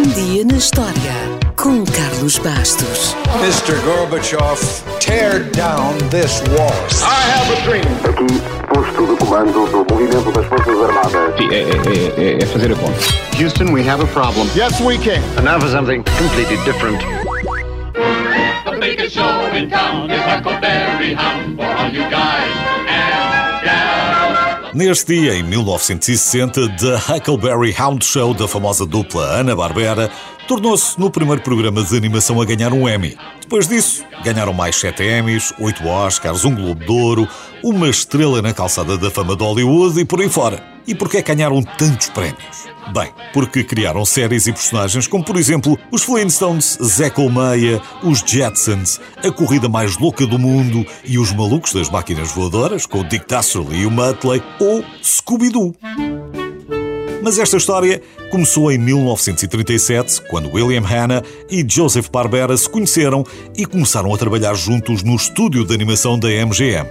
Um dia na história com Carlos Bastos. Mr. Gorbachev, tear down this wall. I have a dream. Aqui, posto de comando do movimento das Forças Armadas. Sim, é, é, é, é fazer a conta. Houston, we have a problem. Yes, we can. And now for something completely different. The biggest show in town is Huckleberry Hound for all you guys and. Neste dia, em 1960, The Huckleberry Hound Show da famosa dupla Ana-Barbera tornou-se no primeiro programa de animação a ganhar um Emmy. Depois disso, ganharam mais 7 Emmys, 8 Oscars, um Globo de Ouro, uma estrela na calçada da fama de Hollywood e por aí fora. E porquê ganharam tantos prémios? Bem, porque criaram séries e personagens como, por exemplo, os Flintstones, Zé Colmeia, os Jetsons, a corrida mais louca do mundo e os malucos das máquinas voadoras, com o Dick Dastardly e o Muttley, ou Scooby-Doo. Mas esta história começou em 1937, quando William Hanna e Joseph Barbera se conheceram e começaram a trabalhar juntos no estúdio de animação da MGM.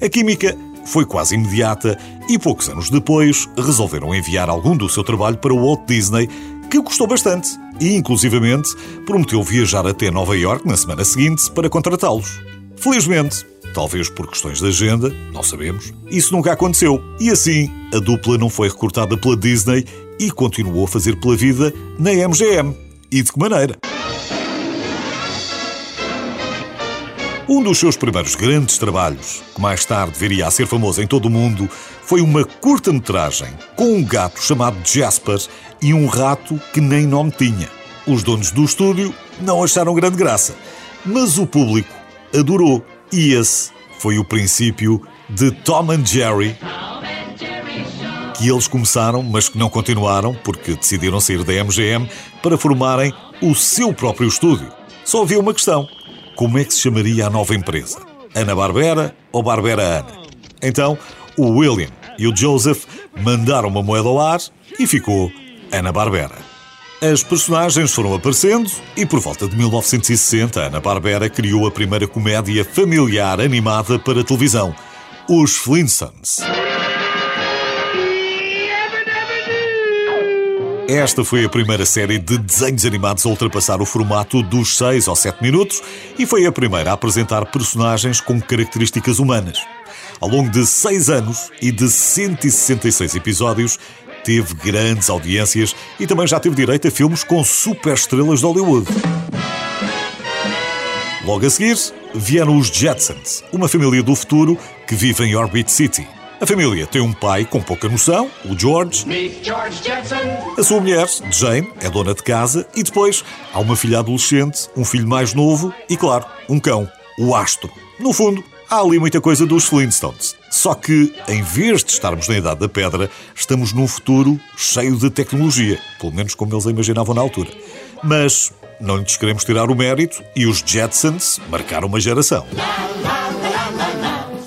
A química foi quase imediata e poucos anos depois resolveram enviar algum do seu trabalho para o Walt Disney, que gostou bastante e, inclusivamente, prometeu viajar até Nova York na semana seguinte para contratá-los. Felizmente, talvez por questões de agenda, não sabemos, isso nunca aconteceu. E assim, a dupla não foi recortada pela Disney e continuou a fazer pela vida na MGM. E de que maneira? Um dos seus primeiros grandes trabalhos, que mais tarde viria a ser famoso em todo o mundo, foi uma curta-metragem com um gato chamado Jasper e um rato que nem nome tinha. Os donos do estúdio não acharam grande graça, mas o público adorou. E esse foi o princípio de Tom and Jerry, que eles começaram, mas que não continuaram, porque decidiram sair da MGM para formarem o seu próprio estúdio. Só havia uma questão: como é que se chamaria a nova empresa? Ana Barbera ou Barbera Ana? Então, o William e o Joseph mandaram uma moeda ao ar e ficou Ana Barbera. As personagens foram aparecendo e, por volta de 1960, Ana Barbera criou a primeira comédia familiar animada para televisão, Os Flintstones. Esta foi a primeira série de desenhos animados a ultrapassar o formato dos 6 ou 7 minutos e foi a primeira a apresentar personagens com características humanas. Ao longo de 6 anos e de 166 episódios, teve grandes audiências e também já teve direito a filmes com superestrelas de Hollywood. Logo a seguir, vieram os Jetsons, uma família do futuro que vive em Orbit City. A família tem um pai com pouca noção, o George. A sua mulher, Jane, é dona de casa e depois há uma filha adolescente, um filho mais novo e, claro, um cão, o Astro. No fundo, há ali muita coisa dos Flintstones. Só que, em vez de estarmos na Idade da Pedra, estamos num futuro cheio de tecnologia, pelo menos como eles a imaginavam na altura. Mas não lhes queremos tirar o mérito e os Jetsons marcaram uma geração.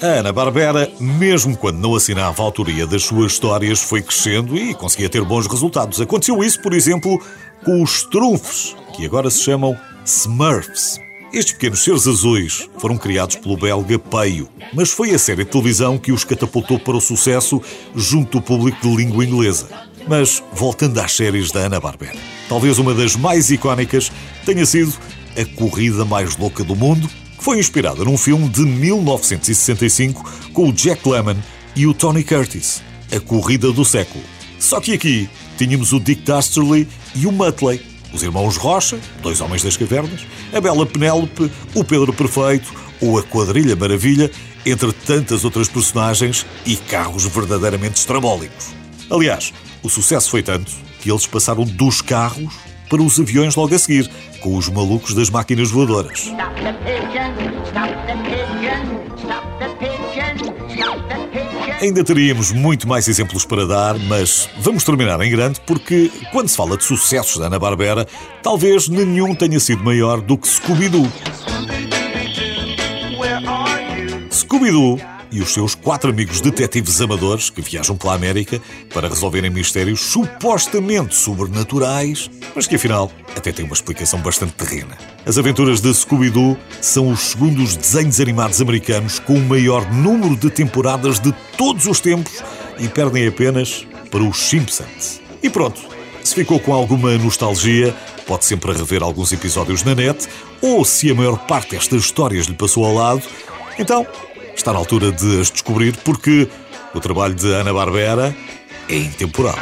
A Ana Barbera, mesmo quando não assinava a autoria das suas histórias, foi crescendo e conseguia ter bons resultados. Aconteceu isso, por exemplo, com os Trunfos, que agora se chamam Smurfs. Estes pequenos seres azuis foram criados pelo belga Peio, mas foi a série de televisão que os catapultou para o sucesso junto do público de língua inglesa. Mas, voltando às séries da Ana-Barbera, talvez uma das mais icónicas tenha sido A Corrida Mais Louca do Mundo, que foi inspirada num filme de 1965 com o Jack Lemmon e o Tony Curtis, A Corrida do Século. Só que aqui tínhamos o Dick Dastardly e o Muttley, os irmãos Rocha, dois homens das cavernas, a bela Penélope, o Pedro Perfeito ou a Quadrilha Maravilha, entre tantas outras personagens e carros verdadeiramente estrambólicos. Aliás, o sucesso foi tanto que eles passaram dos carros para os aviões logo a seguir, com os malucos das máquinas voadoras. Stop the pigeon, stop the pigeon, stop the pigeon. Ainda teríamos muito mais exemplos para dar, mas vamos terminar em grande porque, quando se fala de sucessos da Ana-Barbera, talvez nenhum tenha sido maior do que Scooby-Doo. Scooby-Doo e os seus quatro amigos detetives amadores que viajam pela América para resolverem mistérios supostamente sobrenaturais, mas que afinal até têm uma explicação bastante terrena. As aventuras de Scooby-Doo são os segundos desenhos animados americanos com o maior número de temporadas de todos os tempos e perdem apenas para os Simpsons. E pronto, Se ficou com alguma nostalgia, pode sempre rever alguns episódios na net, ou se a maior parte destas histórias lhe passou ao lado, então está na altura de as descobrir, porque o trabalho de Ana Barbera é intemporal.